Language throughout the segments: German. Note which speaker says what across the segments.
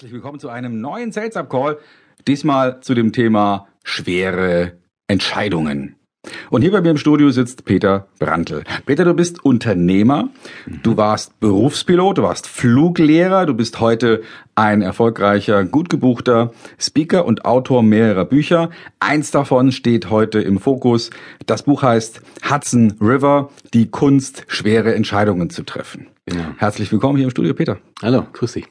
Speaker 1: Herzlich willkommen zu einem neuen Sales Up Call. Diesmal zu dem Thema schwere Entscheidungen. Und hier bei mir im Studio sitzt Peter Brandl. Peter, du bist Unternehmer, du warst Berufspilot, du warst Fluglehrer, du bist heute ein erfolgreicher, gut gebuchter Speaker und Autor mehrerer Bücher. Eins davon steht heute im Fokus. Das Buch heißt Hudson River, die Kunst, schwere Entscheidungen zu treffen. Genau. Herzlich willkommen hier im Studio, Peter.
Speaker 2: Hallo, grüß dich.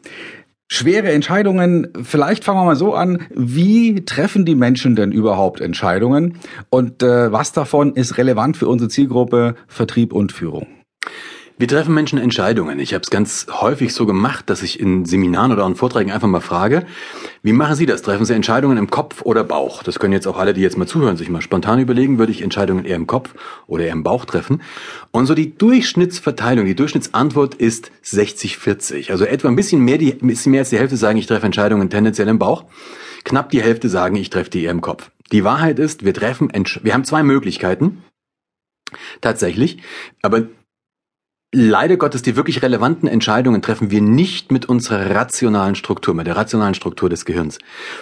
Speaker 1: Schwere Entscheidungen, vielleicht fangen wir mal so an, wie treffen die Menschen denn überhaupt Entscheidungen? Und äh, was davon ist relevant für unsere Zielgruppe Vertrieb und Führung?
Speaker 2: Wie treffen Menschen Entscheidungen? Ich habe es ganz häufig so gemacht, dass ich in Seminaren oder in Vorträgen einfach mal frage, wie machen Sie das? Treffen Sie Entscheidungen im Kopf oder Bauch? Das können jetzt auch alle, die jetzt mal zuhören, sich mal spontan überlegen, würde ich Entscheidungen eher im Kopf oder eher im Bauch treffen? Und so die Durchschnittsverteilung, die Durchschnittsantwort ist 60-40. Also etwa ein bisschen mehr, die, ein bisschen mehr als die Hälfte sagen, ich treffe Entscheidungen tendenziell im Bauch. Knapp die Hälfte sagen, ich treffe die eher im Kopf. Die Wahrheit ist, wir treffen, wir haben zwei Möglichkeiten. Tatsächlich. Aber Leider Gottes, die wirklich relevanten Entscheidungen treffen wir nicht mit unserer rationalen Struktur, mit der rationalen Struktur des Gehirns.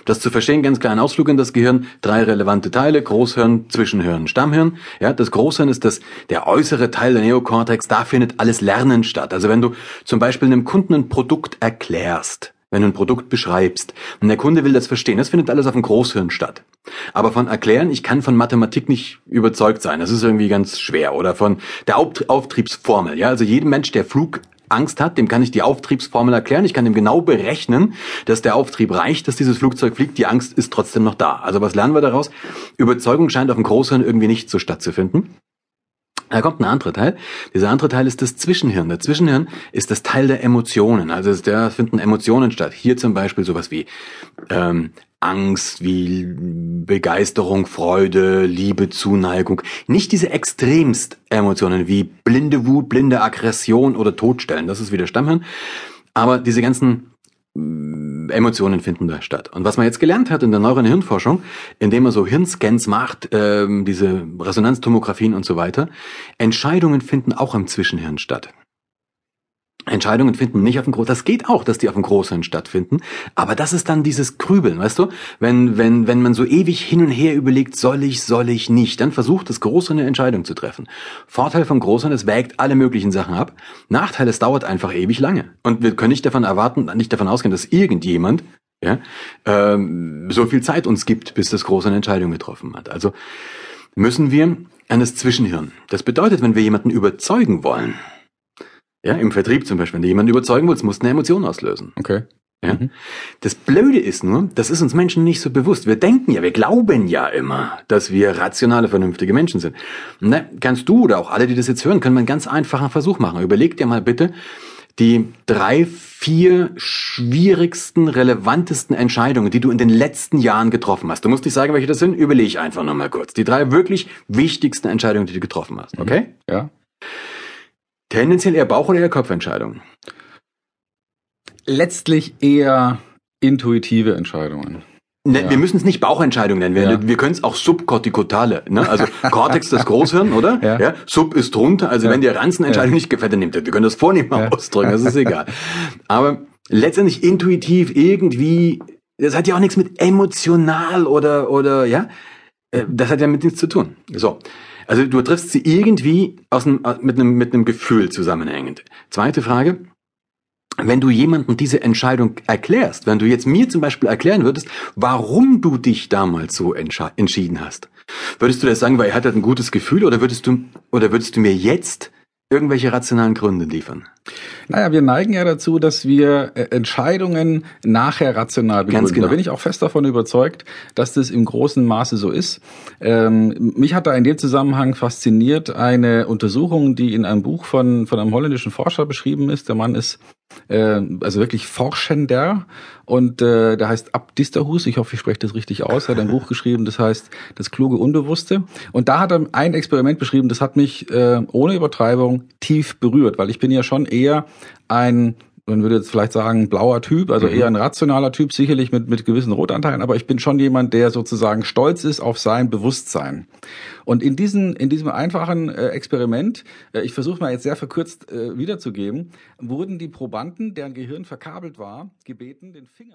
Speaker 2: Das zu verstehen, ganz kleinen Ausflug in das Gehirn, drei relevante Teile, Großhirn, Zwischenhirn, Stammhirn. Ja, das Großhirn ist das, der äußere Teil der Neokortex, da findet alles Lernen statt. Also wenn du zum Beispiel einem Kunden ein Produkt erklärst, wenn du ein Produkt beschreibst und der Kunde will das verstehen, das findet alles auf dem Großhirn statt. Aber von Erklären, ich kann von Mathematik nicht überzeugt sein. Das ist irgendwie ganz schwer. Oder von der Auftriebsformel. Ja, also jedem Mensch, der Flugangst hat, dem kann ich die Auftriebsformel erklären. Ich kann ihm genau berechnen, dass der Auftrieb reicht, dass dieses Flugzeug fliegt. Die Angst ist trotzdem noch da. Also was lernen wir daraus? Überzeugung scheint auf dem Großhirn irgendwie nicht so stattzufinden. Da kommt ein anderer Teil. Dieser andere Teil ist das Zwischenhirn. Der Zwischenhirn ist das Teil der Emotionen. Also da finden Emotionen statt. Hier zum Beispiel sowas wie ähm, Angst, wie Begeisterung, Freude, Liebe, Zuneigung. Nicht diese extremst Emotionen wie blinde Wut, blinde Aggression oder Todstellen. Das ist wieder Stammhirn. Aber diese ganzen Emotionen finden da statt. Und was man jetzt gelernt hat in der neueren Hirnforschung, indem man so Hirnscans macht, ähm, diese Resonanztomographien und so weiter, Entscheidungen finden auch im Zwischenhirn statt. Entscheidungen finden nicht auf dem Groß, das geht auch, dass die auf dem Großhirn stattfinden, aber das ist dann dieses Grübeln, weißt du? Wenn, wenn, wenn man so ewig hin und her überlegt, soll ich, soll ich nicht, dann versucht das Großhirn eine Entscheidung zu treffen. Vorteil vom Großhirn, es wägt alle möglichen Sachen ab. Nachteil, es dauert einfach ewig lange. Und wir können nicht davon erwarten, nicht davon ausgehen, dass irgendjemand ja, ähm, so viel Zeit uns gibt, bis das Großhirn eine Entscheidung getroffen hat. Also müssen wir an das Zwischenhirn. Das bedeutet, wenn wir jemanden überzeugen wollen, ja, im Vertrieb zum Beispiel, wenn du jemanden überzeugen willst, musst du eine Emotion auslösen.
Speaker 1: Okay.
Speaker 2: Ja? Mhm. Das Blöde ist nur, das ist uns Menschen nicht so bewusst. Wir denken ja, wir glauben ja immer, dass wir rationale, vernünftige Menschen sind. Na, kannst du oder auch alle, die das jetzt hören, können wir einen ganz einfachen Versuch machen. Überleg dir mal bitte die drei, vier schwierigsten, relevantesten Entscheidungen, die du in den letzten Jahren getroffen hast. Du musst nicht sagen, welche das sind. Überleg einfach nochmal kurz. Die drei wirklich wichtigsten Entscheidungen, die du getroffen hast. Okay? Mhm.
Speaker 1: Ja.
Speaker 2: Tendenziell eher Bauch- oder eher Kopfentscheidungen?
Speaker 1: Letztlich eher intuitive Entscheidungen.
Speaker 2: Ne, ja. Wir müssen es nicht Bauchentscheidungen nennen. Wir, ja. wir können es auch subkortikotale. Ne? Also Cortex das Großhirn, oder? Ja. ja. Sub ist drunter. Also wenn dir Ranzenentscheidung nicht gefällt, dann nimmt er. Wir können das vornehmer ausdrücken. Das ist egal. Aber letztendlich intuitiv irgendwie. Das hat ja auch nichts mit emotional oder oder ja. Äh, das hat ja mit nichts zu tun. So. Also du triffst sie irgendwie aus einem, mit, einem, mit einem Gefühl zusammenhängend. Zweite Frage. Wenn du jemandem diese Entscheidung erklärst, wenn du jetzt mir zum Beispiel erklären würdest, warum du dich damals so entschieden hast, würdest du das sagen, weil er hat halt ein gutes Gefühl, oder würdest du, oder würdest du mir jetzt irgendwelche rationalen Gründe liefern?
Speaker 1: Naja, wir neigen ja dazu, dass wir äh, Entscheidungen nachher rational begründen. Ganz genau. Da bin ich auch fest davon überzeugt, dass das im großen Maße so ist. Ähm, mich hat da in dem Zusammenhang fasziniert eine Untersuchung, die in einem Buch von, von einem holländischen Forscher beschrieben ist. Der Mann ist äh, also wirklich Forschender und äh, der heißt Abdisterhus, ich hoffe, ich spreche das richtig aus, er hat ein Buch geschrieben, das heißt Das kluge Unbewusste. Und da hat er ein Experiment beschrieben, das hat mich äh, ohne Übertreibung tief berührt, weil ich bin ja schon eher ein man würde jetzt vielleicht sagen, blauer Typ, also mhm. eher ein rationaler Typ, sicherlich mit, mit gewissen Rotanteilen, aber ich bin schon jemand, der sozusagen stolz ist auf sein Bewusstsein. Und in, diesen, in diesem einfachen äh, Experiment, äh, ich versuche mal jetzt sehr verkürzt äh, wiederzugeben, wurden die Probanden, deren Gehirn verkabelt war, gebeten, den Finger